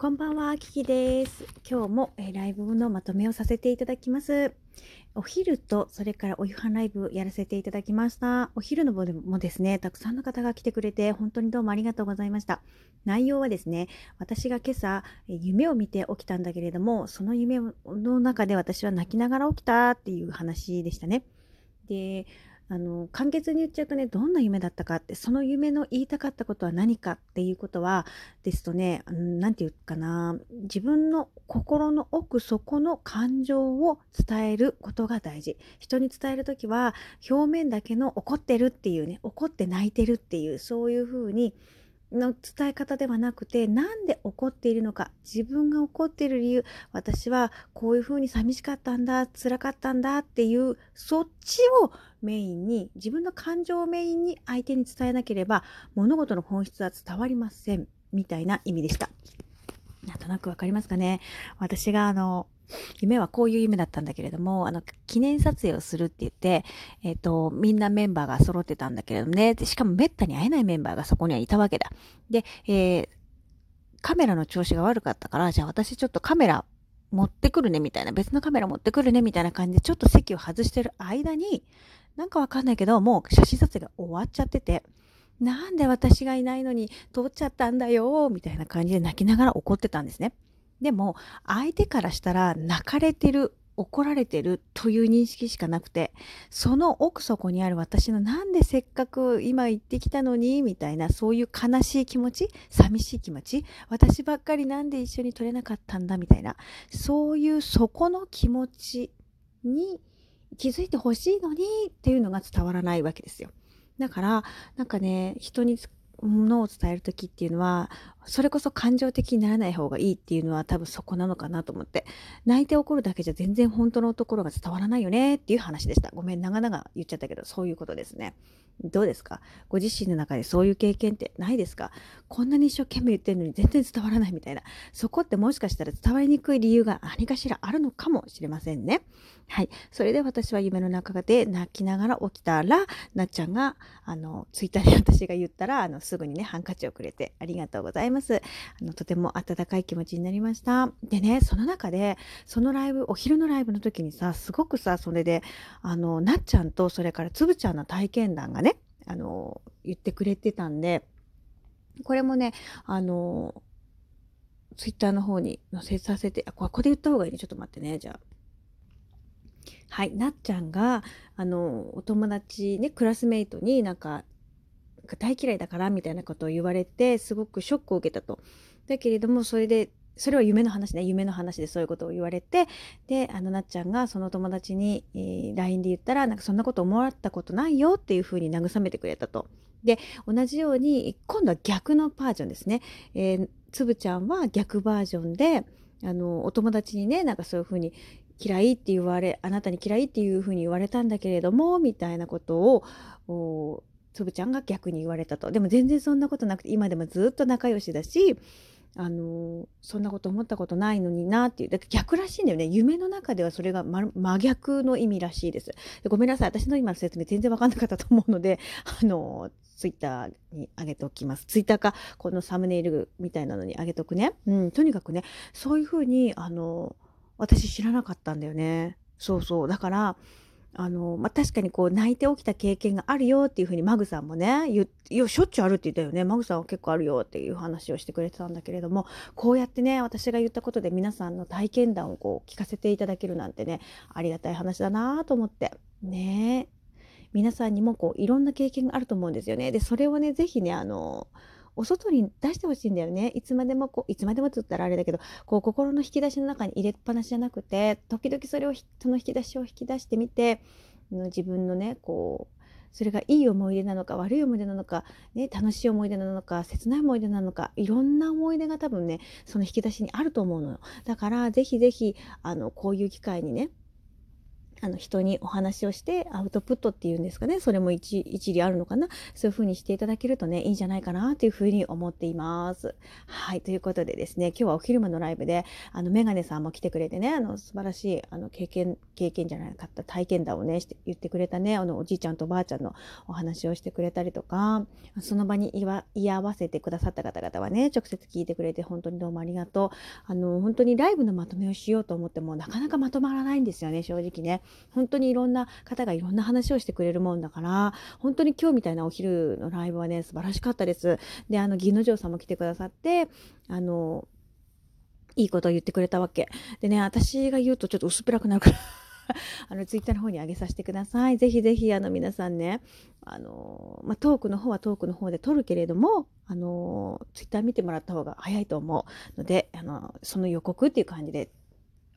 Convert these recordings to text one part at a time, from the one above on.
こんばんは、キキです。今日も、えライブのまとめをさせていただきます。お昼と、それからお夕飯ライブやらせていただきました。お昼の方でもですね、たくさんの方が来てくれて、本当にどうもありがとうございました。内容はですね、私が今朝、夢を見て起きたんだけれども、その夢の中で私は泣きながら起きたっていう話でしたね。で、あの簡潔に言っちゃうとねどんな夢だったかってその夢の言いたかったことは何かっていうことはですとね何て言うかな自分の心の奥底の感情を伝えることが大事。人に伝える時は表面だけの怒ってるっていうね怒って泣いてるっていうそういうふうにの伝え方ではなくてなんで怒っているのか自分が怒っている理由私はこういうふうに寂しかったんだ辛かったんだっていうそっちをメインに自分の感情をメインに相手に伝えなければ物事の本質は伝わりませんみたいな意味でした。なんとなくわかりますかね？私があの夢はこういう夢だったんだけれども、あの、記念撮影をするって言って、えっ、ー、と、みんなメンバーが揃ってたんだけれどもね、しかもめったに会えないメンバーがそこにはいたわけだ。で、えー、カメラの調子が悪かったから、じゃあ私ちょっとカメラ持ってくるねみたいな、別のカメラ持ってくるねみたいな感じで、ちょっと席を外してる間に、なんかわかんないけど、もう写真撮影が終わっちゃってて、なんで私がいないのに通っちゃったんだよ、みたいな感じで泣きながら怒ってたんですね。でも相手からしたら泣かれてる怒られてるという認識しかなくてその奥底にある私のなんでせっかく今行ってきたのにみたいなそういう悲しい気持ち寂しい気持ち私ばっかりなんで一緒に撮れなかったんだみたいなそういうそこの気持ちに気づいてほしいのにっていうのが伝わらないわけですよ。だからなんかね人にものを伝える時っていうのはそれこそ感情的にならない方がいいっていうのは多分そこなのかなと思って。泣いて怒るだけじゃ全然本当のところが伝わらないよねっていう話でした。ごめん長々言っちゃったけどそういうことですね。どうですか？ご自身の中でそういう経験ってないですか？こんなに一生懸命言ってるのに全然伝わらないみたいな。そこってもしかしたら伝わりにくい理由が何かしらあるのかもしれませんね。はい。それで私は夢の中で泣きながら起きたら、なっちゃんが、あの、ツイッターで私が言ったら、あの、すぐにね、ハンカチをくれてありがとうございます。ますあの、とても温かい気持ちになりました。でね、その中で、そのライブ、お昼のライブの時にさ、すごくさ、それで、あの、なっちゃんと、それからつぶちゃんの体験談がね、あの、言ってくれてたんで、これもね、あの、ツイッターの方に載せさせて、あ、ここで言った方がいいね。ちょっと待ってね。じゃあ。はい、なっちゃんがあのお友達ねクラスメイトになんか大嫌いだからみたいなことを言われてすごくショックを受けたと。だけれどもそれでそれは夢の話ね夢の話でそういうことを言われてであのなっちゃんがその友達に、えー、LINE で言ったらなんかそんなこと思わったことないよっていうふうに慰めてくれたと。で同じように今度は逆のバージョンですね。えー、つぶちゃんは逆バージョンであのお友達にねなんかそういうふうに嫌いって言われあなたに嫌いっていうふうに言われたんだけれどもみたいなことをつぶちゃんが逆に言われたとでも全然そんなことなくて今でもずっと仲良しだしあのそんなこと思ったことないのになっていうだから逆らしいんだよね夢の中ではそれが真逆の意味らしいですでごめんなさい私の今の説明全然分かんなかったと思うので あのツイッターに上げておきます。ツイッターか、このサムネイルみたいなのに上げておくね。うん、とにかくね、そういうふうに、あの、私知らなかったんだよね。そうそう。だから、あの、まあ、確かにこう泣いて起きた経験があるよっていうふうにマグさんもね、いや、しょっちゅうあるって言ったよね。マグさんは結構あるよっていう話をしてくれてたんだけれども、こうやってね、私が言ったことで皆さんの体験談をこう聞かせていただけるなんてね、ありがたい話だなと思って。ね皆さんにもこういろんな経験があると思うんですよね。で、それをね、是非ね、あの、お外に出してほしいんだよね。いつまでもこう、いつまでもつったらあれだけど、こう心の引き出しの中に入れっぱなしじゃなくて、時々それを、その引き出しを引き出してみて、自分のね、こう、それがいい思い出なのか悪い思い出なのか、ね、楽しい思い出なのか切ない思い出なのかいろんな思い出が多分ねその引き出しにあると思うのよだからぜひぜひあのこういう機会にねあの人にお話をしてアウトプットっていうんですかね。それも一一理あるのかな。そういう風にしていただけるとねいいんじゃないかなという風に思っています。はい。ということでですね今日はお昼間のライブであのメガネさんも来てくれてねあの素晴らしいあの経験経験じゃなかった体験談をねして言ってくれたねあのおじいちゃんとおばあちゃんのお話をしてくれたりとかその場に居合わせてくださった方々はね直接聞いてくれて本当にどうもありがとう。あの本当にライブのまとめをしようと思ってもなかなかまとまらないんですよね正直ね。本当にいろんな方がいろんな話をしてくれるもんだから、本当に今日みたいなお昼のライブはね、素晴らしかったです。で、あの、銀之丞さんも来てくださって、あの、いいことを言ってくれたわけ。でね、私が言うとちょっと薄っぺらくなるから あの、ツイッターの方に上げさせてください。ぜひぜひ、あの、皆さんね、あの、まあ、トークの方はトークの方で撮るけれども、あの、ツイッター見てもらった方が早いと思うので、あの、その予告っていう感じで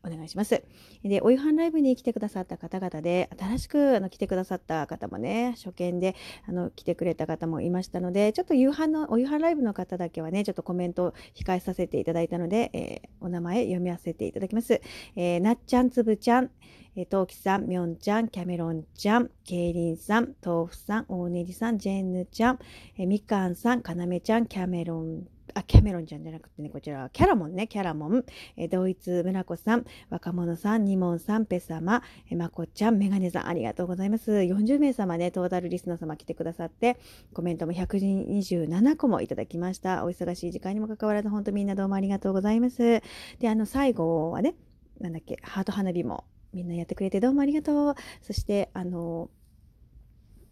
お願いします。で、お夕飯ライブに来てくださった方々で、新しくあの来てくださった方もね、初見であの来てくれた方もいましたので、ちょっと夕飯の、お夕飯ライブの方だけはね、ちょっとコメントを控えさせていただいたので、えー、お名前読み合わせていただきます。えー、なっちゃん、つぶちゃん、えー、トウキさん、みょんちゃん、キャメロンちゃん、ケイリンさん、豆腐さん、大ねじさん、ジェンヌちゃん、えー、みかんさん、かなめちゃん、キャメロンあ、キャメロンちゃんじゃなくてね、こちらはキャラモンね、キャラモン、えドイツ村子さん、若者さん、ニモンさん、ペ様、えまこちゃん、メガネさん、ありがとうございます。40名様ね、トータルリスナー様来てくださって、コメントも127個もいただきました。お忙しい時間にもかかわらず、本当みんなどうもありがとうございます。で、あの、最後はね、なんだっけ、ハート花火もみんなやってくれてどうもありがとう。そして、あの、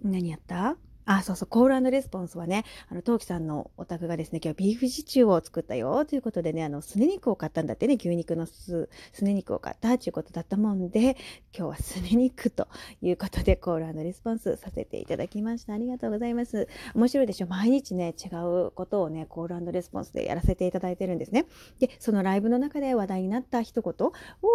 何やった？あ、そうそう、コールレスポンスはね、あの、トウキさんのお宅がですね、今日ビーフシチューを作ったよということでね、あの、すね肉を買ったんだってね、牛肉のす、すね肉を買ったということだったもんで、今日はすね肉ということで、コールレスポンスさせていただきました。ありがとうございます。面白いでしょ？毎日ね、違うことをね、コールレスポンスでやらせていただいてるんですね。で、そのライブの中で話題になった一言を、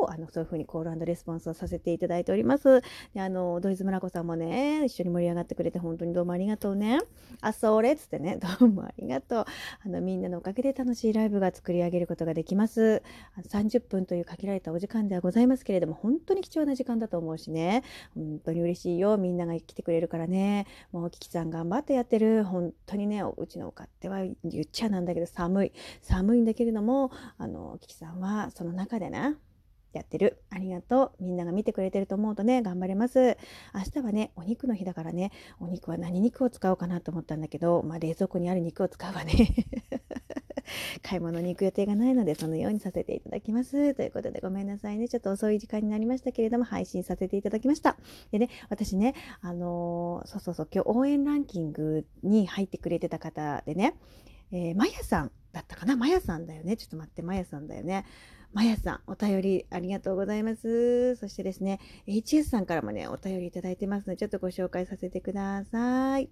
あの、そういうふうにコールレスポンスをさせていただいております。で、あの、土井村子さんもね、一緒に盛り上がってくれて本当にどうもありりがとうね。あ、それっつってね、どうもありがとう。あの、みんなのおかげで楽しいライブが作り上げることができます。30分という限られたお時間ではございますけれども、本当に貴重な時間だと思うしね、本当に嬉しいよ。みんなが来てくれるからね。もう、キキさん頑張ってやってる。本当にね、うちのお勝手は言っちゃなんだけど、寒い。寒いんだけれども、あの、キキさんはその中でね、やってる。ありがとう。みんなが見てくれてると思うとね、頑張れます。明日はね、お肉の日だからね、お肉は何肉を使おうかなと思ったんだけど、まあ、冷蔵庫にある肉を使うわね。買い物に行く予定がないので、そのようにさせていただきます。ということで、ごめんなさいね。ちょっと遅い時間になりましたけれども、配信させていただきました。でね、私ね、あのー、そうそうそう、今日応援ランキングに入ってくれてた方でね、えー、まやさんだったかな？まやさんだよね。ちょっと待って、まやさんだよね。まやさん、お便りありがとうございます。そしてですね、HS さんからもね、お便りいただいてますので、ちょっとご紹介させてください。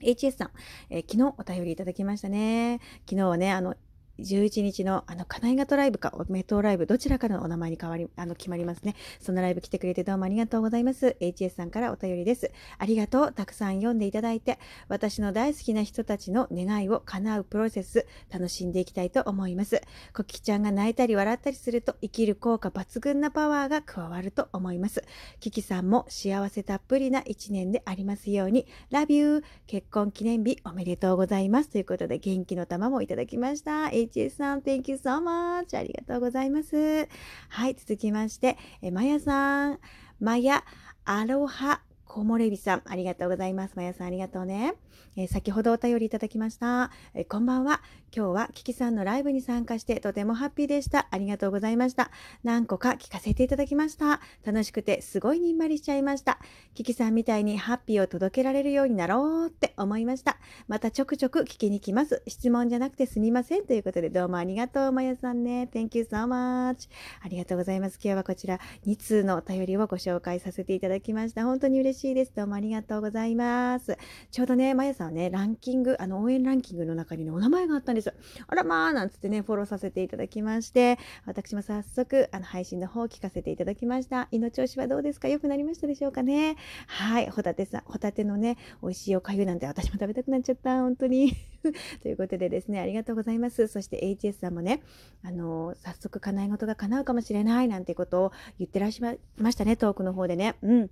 HS さん、えー、昨日お便りいただきましたね。昨日はね、あの、11日のあの、金井型ライブか、メトライブ、どちらかのお名前に変わり、あの、決まりますね。そのライブ来てくれてどうもありがとうございます。HS さんからお便りです。ありがとう。たくさん読んでいただいて、私の大好きな人たちの願いを叶うプロセス、楽しんでいきたいと思います。コキちゃんが泣いたり笑ったりすると、生きる効果抜群なパワーが加わると思います。キキさんも幸せたっぷりな一年でありますように、Love you! 結婚記念日おめでとうございます。ということで、元気の玉もいただきました。HS さん、Thank you so much. ありがとうございます。はい、続きまして、えまやさん、まや、アロハ、コモレビさん、ありがとうございます。まやさん、ありがとうね。えー、先ほどお便りいただきました、えー、こんばんは。今日はキキさんのライブに参加してとてもハッピーでした。ありがとうございました。何個か聞かせていただきました。楽しくてすごいにんまりしちゃいました。キキさんみたいにハッピーを届けられるようになろうって思いました。またちょくちょく聞きに来ます。質問じゃなくてすみません。ということでどうもありがとう、まやさんね。Thank you so much. ありがとうございます。今日はこちら2通のお便りをご紹介させていただきました。本当に嬉しいです。どうもありがとうございます。ちょうどね、まやさんはね、ランキング、あの応援ランキングの中にね、お名前があったんです。あらまあ、なんつってね、フォローさせていただきまして、私も早速、あの、配信の方を聞かせていただきました。胃の調子はどうですか？良くなりましたでしょうかね？はい、ホタテさん、ホタテのね、美味しいおかゆなんて私も食べたくなっちゃった。本当に。ということでですね、ありがとうございます。そして HS さんもね、あの、早速叶い事が叶うかもしれないなんてことを言ってらっしゃいましたね、トークの方でね。うん。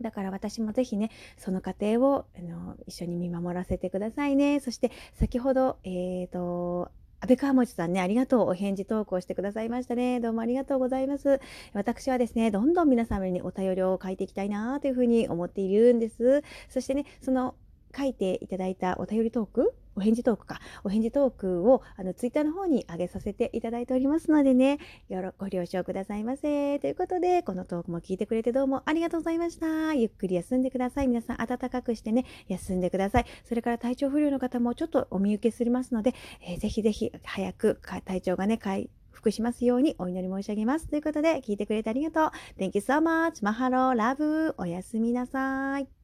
だから私もぜひね、その過程をあの一緒に見守らせてくださいね。そして先ほど、えっ、ー、と、安倍川餅さんね、ありがとう。お返事投稿してくださいましたね。どうもありがとうございます。私はですね、どんどん皆様にお便りを書いていきたいなというふうに思っているんです。そしてね、その書いていただいたお便りトーク？お返事トークか。お返事トークをあのツイッターの方に上げさせていただいておりますのでね、よろご了承くださいませ。ということで、このトークも聞いてくれてどうもありがとうございました。ゆっくり休んでください。皆さん暖かくしてね、休んでください。それから体調不良の方もちょっとお見受けすりますので、えー、ぜひぜひ早く体調がね、回復しますようにお祈り申し上げます。ということで、聞いてくれてありがとう。Thank you so much. マハロー、ラブ。おやすみなさい。